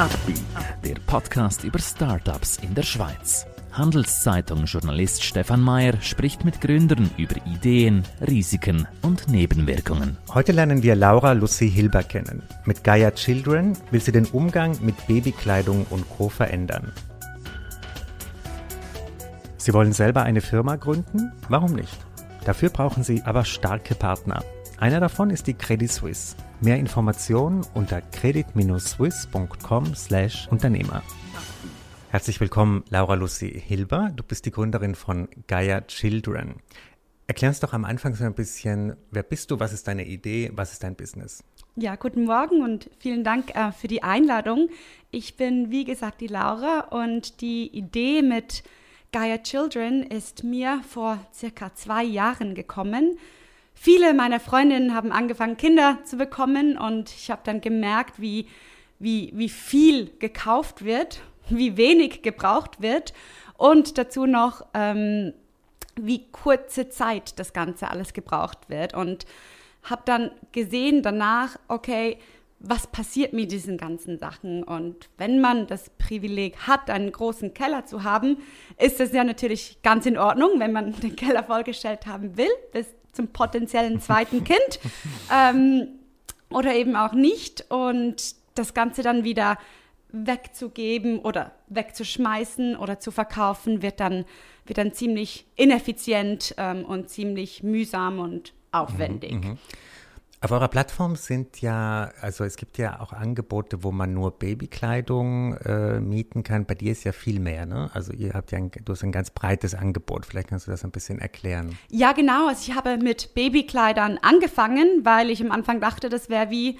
Upbeat, der Podcast über Startups in der Schweiz. Handelszeitung-Journalist Stefan Mayer spricht mit Gründern über Ideen, Risiken und Nebenwirkungen. Heute lernen wir Laura Lucy Hilber kennen. Mit Gaia Children will sie den Umgang mit Babykleidung und Co. verändern. Sie wollen selber eine Firma gründen? Warum nicht? Dafür brauchen Sie aber starke Partner. Einer davon ist die Credit Suisse. Mehr Informationen unter credit-swiss.com/Unternehmer. Herzlich willkommen, Laura Lucy Hilber. Du bist die Gründerin von Gaia Children. Erklär uns doch am Anfang so ein bisschen, wer bist du, was ist deine Idee, was ist dein Business? Ja, guten Morgen und vielen Dank äh, für die Einladung. Ich bin, wie gesagt, die Laura und die Idee mit Gaia Children ist mir vor circa zwei Jahren gekommen. Viele meiner Freundinnen haben angefangen, Kinder zu bekommen und ich habe dann gemerkt, wie, wie, wie viel gekauft wird, wie wenig gebraucht wird und dazu noch, ähm, wie kurze Zeit das Ganze alles gebraucht wird. Und habe dann gesehen danach, okay, was passiert mit diesen ganzen Sachen. Und wenn man das Privileg hat, einen großen Keller zu haben, ist es ja natürlich ganz in Ordnung, wenn man den Keller vollgestellt haben will, bis zum potenziellen zweiten Kind. Ähm, oder eben auch nicht. Und das Ganze dann wieder wegzugeben oder wegzuschmeißen oder zu verkaufen, wird dann, wird dann ziemlich ineffizient ähm, und ziemlich mühsam und aufwendig. Mhm, mh. Auf eurer Plattform sind ja, also es gibt ja auch Angebote, wo man nur Babykleidung äh, mieten kann. Bei dir ist ja viel mehr, ne? Also ihr habt ja ein, du hast ein ganz breites Angebot. Vielleicht kannst du das ein bisschen erklären. Ja, genau. Also ich habe mit Babykleidern angefangen, weil ich am Anfang dachte, das wäre wie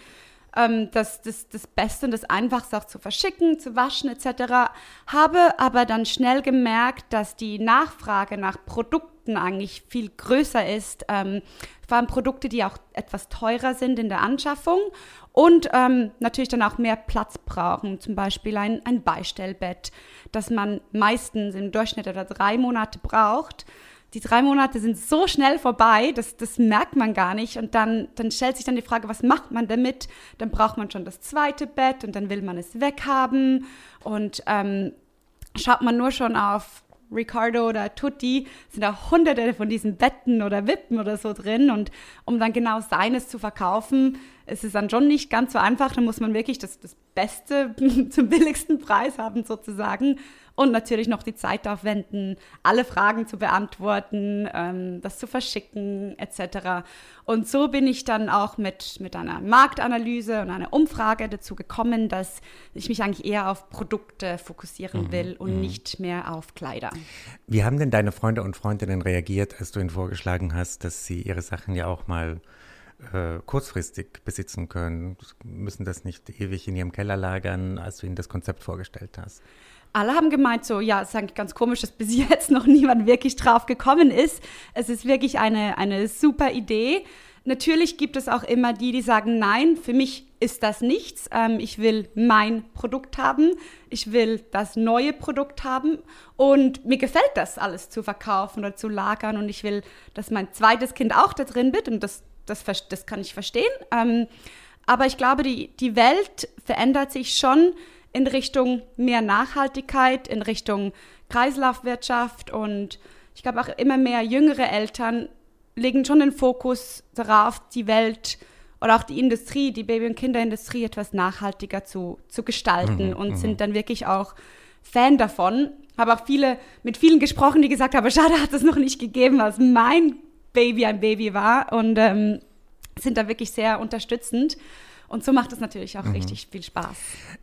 ähm, das, das, das Beste und das Einfachste auch zu verschicken, zu waschen etc. Habe aber dann schnell gemerkt, dass die Nachfrage nach Produkten eigentlich viel größer ist. Ähm, vor allem Produkte, die auch etwas teurer sind in der Anschaffung und ähm, natürlich dann auch mehr Platz brauchen, zum Beispiel ein, ein Beistellbett, das man meistens im Durchschnitt etwa drei Monate braucht. Die drei Monate sind so schnell vorbei, das, das merkt man gar nicht. Und dann, dann stellt sich dann die Frage, was macht man damit? Dann braucht man schon das zweite Bett und dann will man es weghaben. Und ähm, schaut man nur schon auf Ricardo oder Tutti sind da hunderte von diesen Betten oder Wippen oder so drin und um dann genau seines zu verkaufen, ist es dann schon nicht ganz so einfach. Da muss man wirklich das, das Beste zum billigsten Preis haben sozusagen und natürlich noch die Zeit aufwenden, alle Fragen zu beantworten, ähm, das zu verschicken etc. Und so bin ich dann auch mit, mit einer Marktanalyse und einer Umfrage dazu gekommen, dass ich mich eigentlich eher auf Produkte fokussieren mhm, will und mhm. nicht mehr auf Kleider. Wie haben denn deine Freunde und Freundinnen reagiert, als du ihnen vorgeschlagen hast, dass sie ihre Sachen ja auch mal äh, kurzfristig besitzen können, müssen das nicht ewig in ihrem Keller lagern, als du ihnen das Konzept vorgestellt hast? Alle haben gemeint, so, ja, es ist eigentlich ganz komisch, dass bis jetzt noch niemand wirklich drauf gekommen ist. Es ist wirklich eine, eine super Idee. Natürlich gibt es auch immer die, die sagen, nein, für mich ist das nichts. Ähm, ich will mein Produkt haben. Ich will das neue Produkt haben. Und mir gefällt das alles zu verkaufen oder zu lagern. Und ich will, dass mein zweites Kind auch da drin wird. Und das das, das kann ich verstehen. Ähm, aber ich glaube, die, die Welt verändert sich schon in Richtung mehr Nachhaltigkeit, in Richtung Kreislaufwirtschaft und ich glaube auch immer mehr jüngere Eltern legen schon den Fokus darauf, die Welt oder auch die Industrie, die Baby- und Kinderindustrie etwas nachhaltiger zu, zu gestalten mhm, und mhm. sind dann wirklich auch Fan davon. Habe auch viele, mit vielen gesprochen, die gesagt haben, schade hat es noch nicht gegeben, als mein Baby ein Baby war und ähm, sind da wirklich sehr unterstützend. Und so macht es natürlich auch mhm. richtig viel Spaß.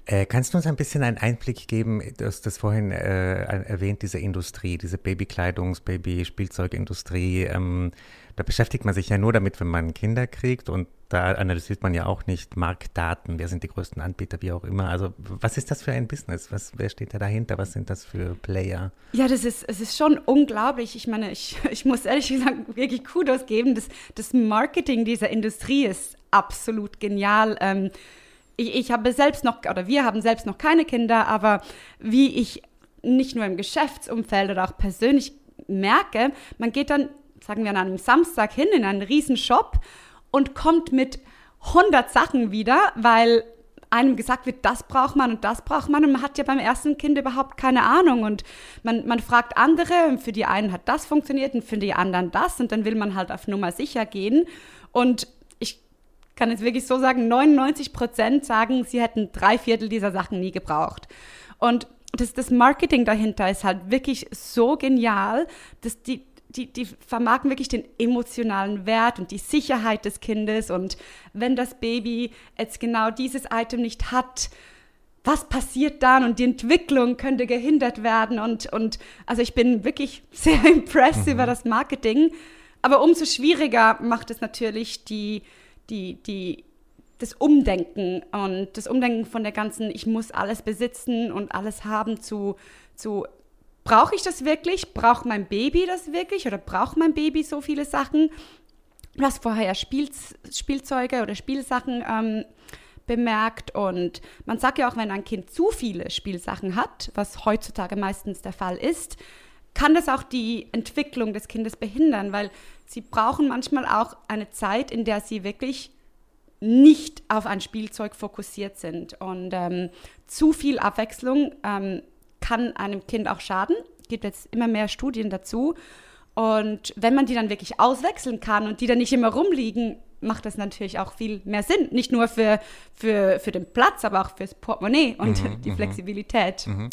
Äh, kannst du uns ein bisschen einen Einblick geben, du hast das vorhin äh, erwähnt, diese Industrie, diese Babykleidungs-, Baby-Spielzeugindustrie. Ähm, da beschäftigt man sich ja nur damit, wenn man Kinder kriegt und da analysiert man ja auch nicht Marktdaten, wer sind die größten Anbieter, wie auch immer. Also was ist das für ein Business? Was, wer steht da dahinter? Was sind das für Player? Ja, das ist, es ist schon unglaublich. Ich meine, ich, ich muss ehrlich gesagt wirklich Kudos geben. Das, das Marketing dieser Industrie ist absolut genial. Ähm, ich, ich habe selbst noch, oder wir haben selbst noch keine Kinder, aber wie ich nicht nur im Geschäftsumfeld oder auch persönlich merke, man geht dann, sagen wir an einem Samstag hin in einen riesen Shop und kommt mit 100 Sachen wieder, weil einem gesagt wird, das braucht man und das braucht man. Und man hat ja beim ersten Kind überhaupt keine Ahnung. Und man, man fragt andere und für die einen hat das funktioniert und für die anderen das. Und dann will man halt auf Nummer sicher gehen. Und ich kann jetzt wirklich so sagen, 99 Prozent sagen, sie hätten drei Viertel dieser Sachen nie gebraucht. Und das, das Marketing dahinter ist halt wirklich so genial, dass die, die, die vermarkten wirklich den emotionalen Wert und die Sicherheit des Kindes. Und wenn das Baby jetzt genau dieses Item nicht hat, was passiert dann? Und die Entwicklung könnte gehindert werden. Und, und also ich bin wirklich sehr impressed mhm. über das Marketing. Aber umso schwieriger macht es natürlich die, die, die, das Umdenken und das Umdenken von der ganzen, ich muss alles besitzen und alles haben zu, zu brauche ich das wirklich? Braucht mein Baby das wirklich? Oder braucht mein Baby so viele Sachen? Du hast vorher Spiel, Spielzeuge oder Spielsachen ähm, bemerkt. Und man sagt ja auch, wenn ein Kind zu viele Spielsachen hat, was heutzutage meistens der Fall ist, kann das auch die Entwicklung des Kindes behindern, weil sie brauchen manchmal auch eine Zeit, in der sie wirklich nicht auf ein Spielzeug fokussiert sind. Und ähm, zu viel Abwechslung ähm, kann einem Kind auch schaden. Es gibt jetzt immer mehr Studien dazu. Und wenn man die dann wirklich auswechseln kann und die dann nicht immer rumliegen, macht das natürlich auch viel mehr Sinn. Nicht nur für, für, für den Platz, aber auch fürs Portemonnaie und mhm, die mhm. Flexibilität. Mhm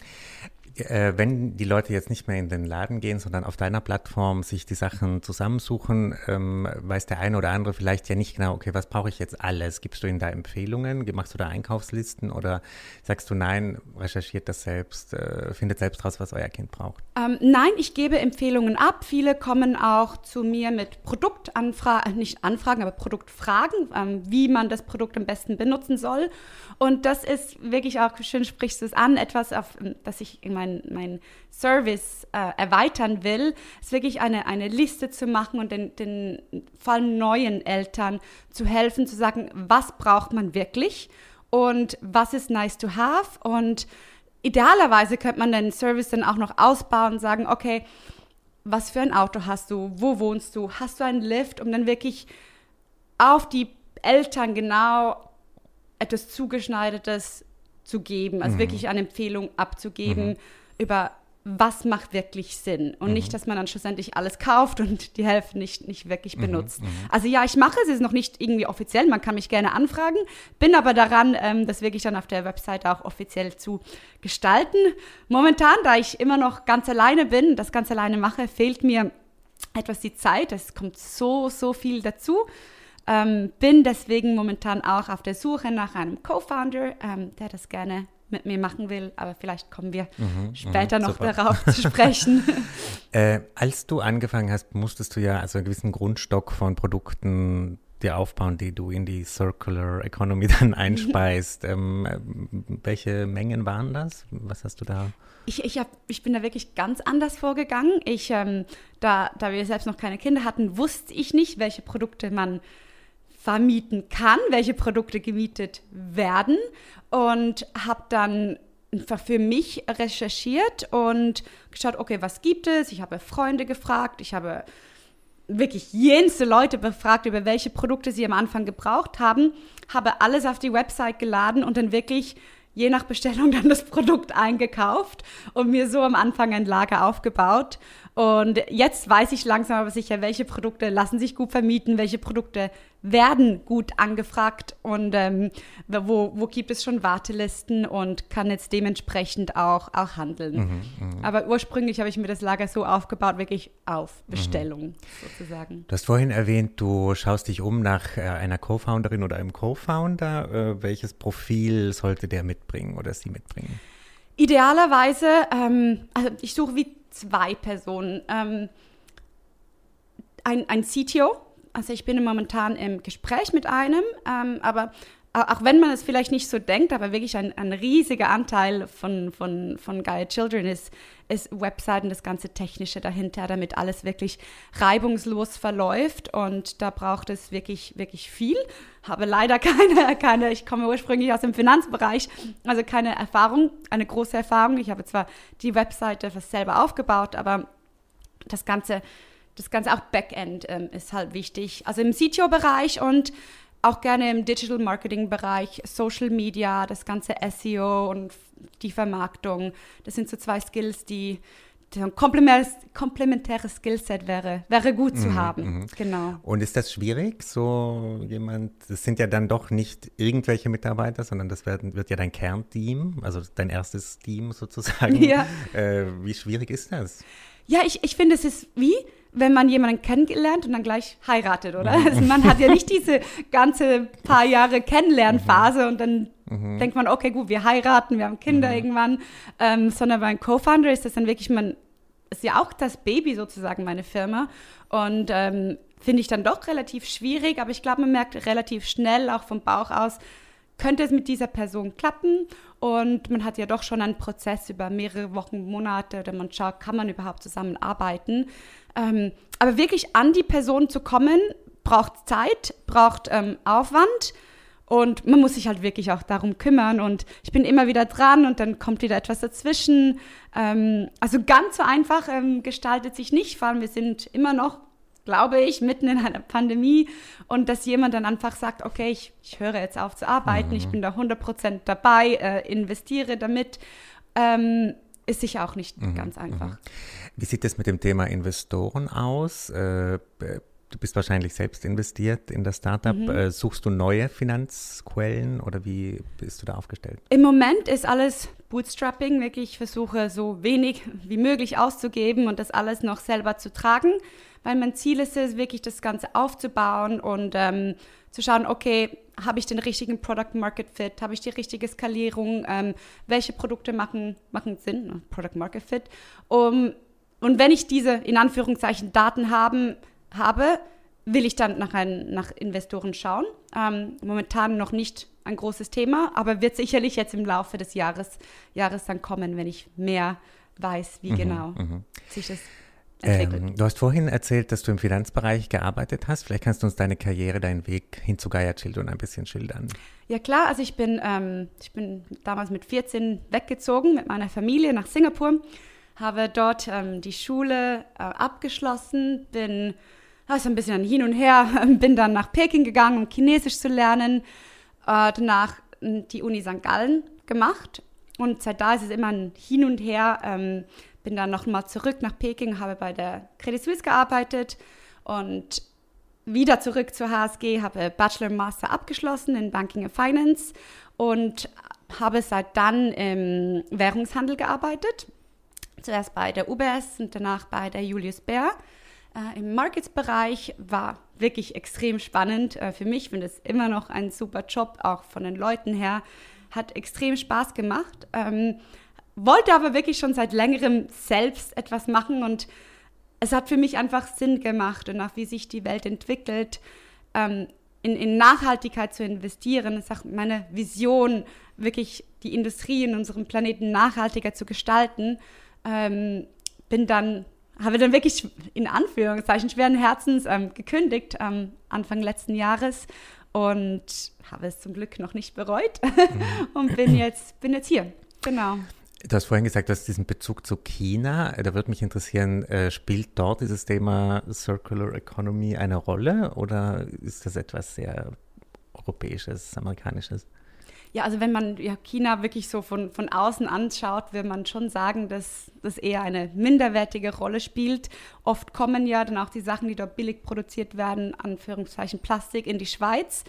äh, wenn die Leute jetzt nicht mehr in den Laden gehen, sondern auf deiner Plattform sich die Sachen zusammensuchen, ähm, weiß der eine oder andere vielleicht ja nicht genau, okay, was brauche ich jetzt alles? Gibst du ihnen da Empfehlungen? Machst du da Einkaufslisten oder sagst du nein, recherchiert das selbst, äh, findet selbst raus, was euer Kind braucht? Ähm, nein, ich gebe Empfehlungen ab. Viele kommen auch zu mir mit Produktanfragen, äh, nicht Anfragen, aber Produktfragen, ähm, wie man das Produkt am besten benutzen soll. Und das ist wirklich auch, schön sprichst du es an, etwas, auf das ich in mein, mein Service äh, erweitern will, ist wirklich eine, eine Liste zu machen und den, den vor allem neuen Eltern zu helfen, zu sagen, was braucht man wirklich und was ist nice to have. Und idealerweise könnte man den Service dann auch noch ausbauen und sagen, okay, was für ein Auto hast du, wo wohnst du, hast du einen Lift, um dann wirklich auf die Eltern genau etwas zugeschneidertes zu geben, also mhm. wirklich eine Empfehlung abzugeben mhm. über was macht wirklich Sinn und mhm. nicht, dass man dann schlussendlich alles kauft und die Hälfte nicht, nicht wirklich mhm. benutzt. Mhm. Also ja, ich mache es, es ist noch nicht irgendwie offiziell, man kann mich gerne anfragen, bin aber daran, ähm, das wirklich dann auf der Webseite auch offiziell zu gestalten. Momentan, da ich immer noch ganz alleine bin, das ganz alleine mache, fehlt mir etwas die Zeit, es kommt so, so viel dazu. Ähm, bin deswegen momentan auch auf der Suche nach einem Co-Founder, ähm, der das gerne mit mir machen will, aber vielleicht kommen wir mhm, mhm später noch super. darauf zu sprechen. äh, als du angefangen hast, musstest du ja also einen gewissen Grundstock von Produkten dir aufbauen, die du in die Circular Economy dann einspeist. ähm, welche Mengen waren das? Was hast du da? Ich, ich, hab, ich bin da wirklich ganz anders vorgegangen. Ich, ähm, da, da wir selbst noch keine Kinder hatten, wusste ich nicht, welche Produkte man vermieten kann, welche Produkte gemietet werden und habe dann für mich recherchiert und geschaut, okay, was gibt es? Ich habe Freunde gefragt, ich habe wirklich jenste Leute befragt, über welche Produkte sie am Anfang gebraucht haben, habe alles auf die Website geladen und dann wirklich je nach Bestellung dann das Produkt eingekauft und mir so am Anfang ein Lager aufgebaut. Und jetzt weiß ich langsam aber sicher, welche Produkte lassen sich gut vermieten, welche Produkte werden gut angefragt und ähm, wo, wo gibt es schon Wartelisten und kann jetzt dementsprechend auch, auch handeln. Mhm, mh. Aber ursprünglich habe ich mir das Lager so aufgebaut, wirklich auf mhm. Bestellung mhm. sozusagen. Du hast vorhin erwähnt, du schaust dich um nach äh, einer Co-Founderin oder einem Co-Founder. Äh, welches Profil sollte der mitbringen oder sie mitbringen? Idealerweise, ähm, also ich suche wie zwei Personen. Ähm, ein, ein CTO, also ich bin momentan im Gespräch mit einem, ähm, aber auch wenn man es vielleicht nicht so denkt, aber wirklich ein, ein riesiger Anteil von, von, von Gaia Children ist, ist Webseiten, das ganze Technische dahinter, damit alles wirklich reibungslos verläuft. Und da braucht es wirklich, wirklich viel. Habe leider keine, keine, ich komme ursprünglich aus dem Finanzbereich, also keine Erfahrung, eine große Erfahrung. Ich habe zwar die Webseite selber aufgebaut, aber das ganze das Ganze auch Backend ähm, ist halt wichtig. Also im CTO-Bereich und auch gerne im Digital Marketing Bereich, Social Media, das ganze SEO und die Vermarktung. Das sind so zwei Skills, die, die ein komplementäres, komplementäres Skillset wäre, wäre gut zu mhm, haben. Mhm. Genau. Und ist das schwierig, so jemand, das sind ja dann doch nicht irgendwelche Mitarbeiter, sondern das werden, wird ja dein Kernteam, also dein erstes Team sozusagen. Ja. Äh, wie schwierig ist das? Ja, ich, ich finde, es ist wie, wenn man jemanden kennengelernt und dann gleich heiratet, oder? Also man hat ja nicht diese ganze paar Jahre Kennenlernphase und dann mhm. denkt man, okay, gut, wir heiraten, wir haben Kinder mhm. irgendwann, ähm, sondern bei einem Co-Founder ist das dann wirklich, man ist ja auch das Baby sozusagen, meine Firma und ähm, finde ich dann doch relativ schwierig, aber ich glaube, man merkt relativ schnell, auch vom Bauch aus, könnte es mit dieser Person klappen und man hat ja doch schon einen Prozess über mehrere Wochen, Monate oder man schaut, kann man überhaupt zusammenarbeiten. Ähm, aber wirklich an die Person zu kommen, braucht Zeit, braucht ähm, Aufwand und man muss sich halt wirklich auch darum kümmern und ich bin immer wieder dran und dann kommt wieder etwas dazwischen. Ähm, also ganz so einfach ähm, gestaltet sich nicht, vor allem wir sind immer noch, glaube ich, mitten in einer Pandemie und dass jemand dann einfach sagt, okay, ich, ich höre jetzt auf zu arbeiten, mhm. ich bin da 100% dabei, äh, investiere damit. Ähm, ist sicher auch nicht mhm, ganz einfach. Mhm. Wie sieht es mit dem Thema Investoren aus? Äh, du bist wahrscheinlich selbst investiert in das Startup. Mhm. Äh, suchst du neue Finanzquellen oder wie bist du da aufgestellt? Im Moment ist alles Bootstrapping. Wirklich, ich versuche so wenig wie möglich auszugeben und das alles noch selber zu tragen, weil mein Ziel ist es, wirklich das Ganze aufzubauen und ähm, zu schauen, okay, habe ich den richtigen Product Market Fit, habe ich die richtige Skalierung, ähm, welche Produkte machen, machen Sinn, Product Market Fit. Um, und wenn ich diese in Anführungszeichen Daten haben, habe, will ich dann nach, ein, nach Investoren schauen. Ähm, momentan noch nicht ein großes Thema, aber wird sicherlich jetzt im Laufe des Jahres, Jahres dann kommen, wenn ich mehr weiß, wie mhm, genau mhm. sich das ähm, du hast vorhin erzählt, dass du im Finanzbereich gearbeitet hast. Vielleicht kannst du uns deine Karriere, deinen Weg hin zu Gaia Children ein bisschen schildern. Ja klar, also ich bin, ähm, ich bin damals mit 14 weggezogen mit meiner Familie nach Singapur, habe dort ähm, die Schule äh, abgeschlossen, bin also ein bisschen hin und her, bin dann nach Peking gegangen, um Chinesisch zu lernen, äh, danach die Uni St. Gallen gemacht und seit da ist es immer ein Hin und Her. Bin dann nochmal zurück nach Peking, habe bei der Credit Suisse gearbeitet und wieder zurück zur HSG, habe Bachelor und Master abgeschlossen in Banking and Finance und habe seit dann im Währungshandel gearbeitet. Zuerst bei der UBS und danach bei der Julius Baer. Äh, Im Markets-Bereich war wirklich extrem spannend. Äh, für mich finde es immer noch ein super Job, auch von den Leuten her. Hat extrem Spaß gemacht. Ähm, wollte aber wirklich schon seit längerem selbst etwas machen und es hat für mich einfach Sinn gemacht und auch wie sich die Welt entwickelt, ähm, in, in, Nachhaltigkeit zu investieren. Das ist auch meine Vision, wirklich die Industrie in unserem Planeten nachhaltiger zu gestalten. Ähm, bin dann, habe dann wirklich in Anführungszeichen schweren Herzens ähm, gekündigt am Anfang letzten Jahres und habe es zum Glück noch nicht bereut mhm. und bin jetzt, bin jetzt hier. Genau. Du hast vorhin gesagt, du hast diesen Bezug zu China. Da würde mich interessieren, äh, spielt dort dieses Thema Circular Economy eine Rolle oder ist das etwas sehr Europäisches, Amerikanisches? Ja, also wenn man ja, China wirklich so von, von außen anschaut, will man schon sagen, dass das eher eine minderwertige Rolle spielt. Oft kommen ja dann auch die Sachen, die dort billig produziert werden, Anführungszeichen Plastik, in die Schweiz.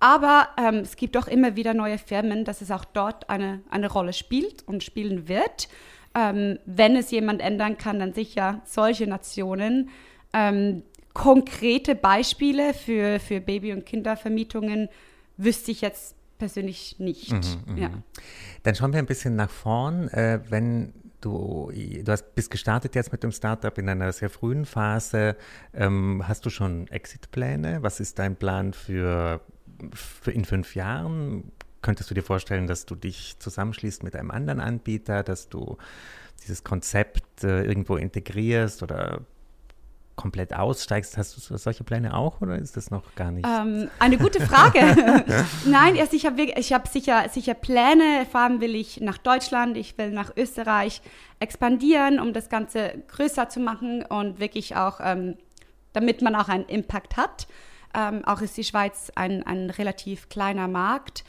Aber ähm, es gibt auch immer wieder neue Firmen, dass es auch dort eine, eine Rolle spielt und spielen wird. Ähm, wenn es jemand ändern kann, dann sicher solche Nationen. Ähm, konkrete Beispiele für, für Baby- und Kindervermietungen wüsste ich jetzt persönlich nicht. Mhm, ja. Dann schauen wir ein bisschen nach vorn. Äh, wenn du, du hast, bist gestartet jetzt mit dem Startup in einer sehr frühen Phase. Ähm, hast du schon Exit-Pläne? Was ist dein Plan für in fünf Jahren könntest du dir vorstellen, dass du dich zusammenschließt mit einem anderen Anbieter, dass du dieses Konzept äh, irgendwo integrierst oder komplett aussteigst? Hast du solche Pläne auch oder ist das noch gar nicht? Ähm, eine gute Frage. Nein, erst ich habe ich hab sicher, sicher Pläne. Vor allem will ich nach Deutschland, ich will nach Österreich expandieren, um das Ganze größer zu machen und wirklich auch, ähm, damit man auch einen Impact hat. Ähm, auch ist die Schweiz ein, ein relativ kleiner Markt.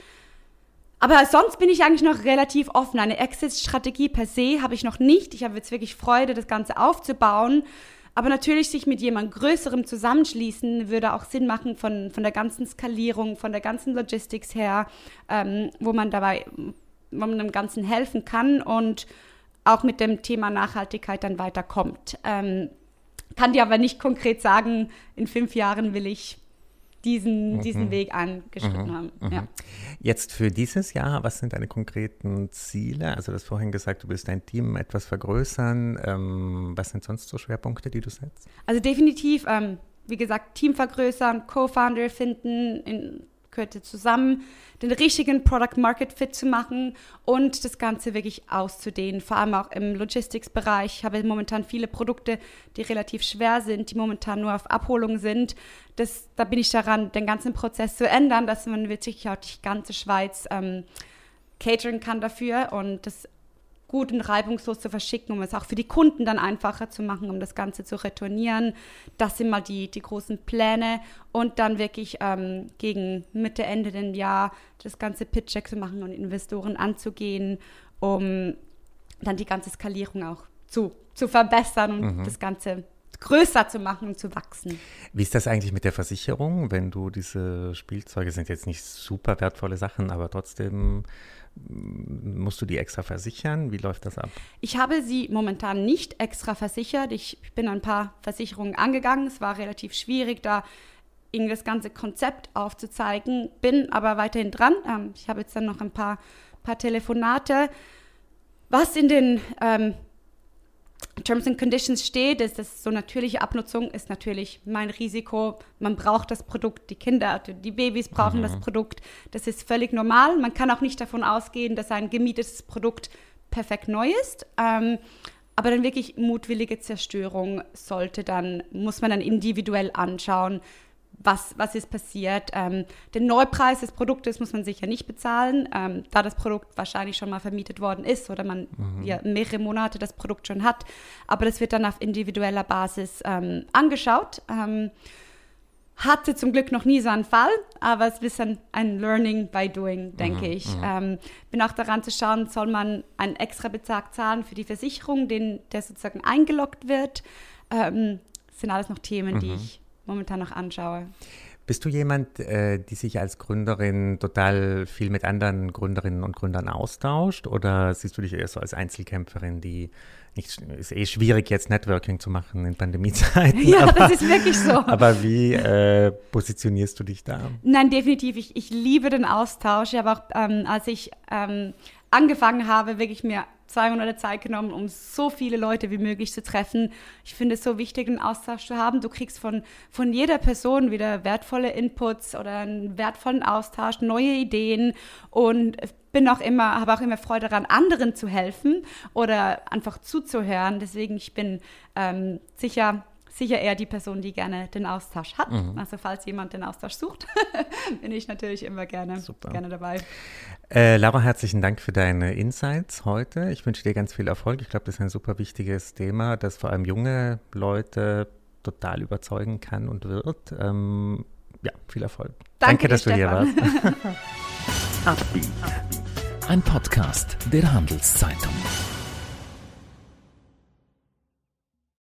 Aber sonst bin ich eigentlich noch relativ offen. Eine Exit-Strategie per se habe ich noch nicht. Ich habe jetzt wirklich Freude, das Ganze aufzubauen. Aber natürlich sich mit jemand Größerem zusammenschließen, würde auch Sinn machen von, von der ganzen Skalierung, von der ganzen Logistics her, ähm, wo man dabei, wo man dem Ganzen helfen kann und auch mit dem Thema Nachhaltigkeit dann weiterkommt. Ähm, kann dir aber nicht konkret sagen, in fünf Jahren will ich diesen, mhm. diesen Weg angeschritten mhm. haben. Mhm. Ja. Jetzt für dieses Jahr, was sind deine konkreten Ziele? Also du hast vorhin gesagt, du willst dein Team etwas vergrößern. Ähm, was sind sonst so Schwerpunkte, die du setzt? Also definitiv, ähm, wie gesagt, Team vergrößern, Co-Founder finden, in Kürze zusammen den richtigen Product Market Fit zu machen und das Ganze wirklich auszudehnen, vor allem auch im Logistics-Bereich. Ich habe momentan viele Produkte, die relativ schwer sind, die momentan nur auf Abholung sind. Das, da bin ich daran, den ganzen Prozess zu ändern, dass man wirklich auch die ganze Schweiz ähm, catering kann dafür und das gut und reibungslos zu verschicken, um es auch für die Kunden dann einfacher zu machen, um das Ganze zu retournieren. Das sind mal die, die großen Pläne und dann wirklich ähm, gegen Mitte, Ende des Jahr das ganze Pitch-Check zu machen und Investoren anzugehen, um dann die ganze Skalierung auch zu, zu verbessern und mhm. das Ganze größer zu machen und zu wachsen. Wie ist das eigentlich mit der Versicherung, wenn du diese Spielzeuge sind jetzt nicht super wertvolle Sachen, aber trotzdem Musst du die extra versichern? Wie läuft das ab? Ich habe sie momentan nicht extra versichert. Ich bin ein paar Versicherungen angegangen. Es war relativ schwierig, da irgendwie das ganze Konzept aufzuzeigen. Bin aber weiterhin dran. Ähm, ich habe jetzt dann noch ein paar, paar Telefonate. Was in den ähm, Terms and Conditions steht, ist, dass so natürliche Abnutzung ist natürlich mein Risiko. Man braucht das Produkt, die Kinder, die Babys brauchen mhm. das Produkt. Das ist völlig normal. Man kann auch nicht davon ausgehen, dass ein gemietetes Produkt perfekt neu ist. Ähm, aber dann wirklich mutwillige Zerstörung sollte dann, muss man dann individuell anschauen, was, was ist passiert. Ähm, den Neupreis des Produktes muss man sicher nicht bezahlen, ähm, da das Produkt wahrscheinlich schon mal vermietet worden ist oder man mhm. ja, mehrere Monate das Produkt schon hat. Aber das wird dann auf individueller Basis ähm, angeschaut. Ähm, hatte zum Glück noch nie so einen Fall, aber es ist ein, ein Learning by doing, denke mhm, ich. Mhm. Ähm, bin auch daran zu schauen, soll man einen extra Betrag zahlen für die Versicherung, den, der sozusagen eingeloggt wird. Ähm, das sind alles noch Themen, die mhm. ich momentan noch anschaue. Bist du jemand, äh, die sich als Gründerin total viel mit anderen Gründerinnen und Gründern austauscht? Oder siehst du dich eher so als Einzelkämpferin, die nicht, ist eh schwierig jetzt Networking zu machen in Pandemiezeiten. Ja, aber, das ist wirklich so. Aber wie äh, positionierst du dich da? Nein, definitiv. Ich, ich liebe den Austausch. Ich habe auch, ähm, als ich ähm, angefangen habe, wirklich mir zwei Monate Zeit genommen, um so viele Leute wie möglich zu treffen. Ich finde es so wichtig, einen Austausch zu haben. Du kriegst von, von jeder Person wieder wertvolle Inputs oder einen wertvollen Austausch, neue Ideen und bin auch immer, habe auch immer Freude daran, anderen zu helfen oder einfach zuzuhören. Deswegen, ich bin ähm, sicher sicher eher die Person, die gerne den Austausch hat. Mhm. Also falls jemand den Austausch sucht, bin ich natürlich immer gerne, gerne dabei. Äh, Laura, herzlichen Dank für deine Insights heute. Ich wünsche dir ganz viel Erfolg. Ich glaube, das ist ein super wichtiges Thema, das vor allem junge Leute total überzeugen kann und wird. Ähm, ja, viel Erfolg. Danke, Danke dass du hier warst. Ein Podcast der Handelszeitung.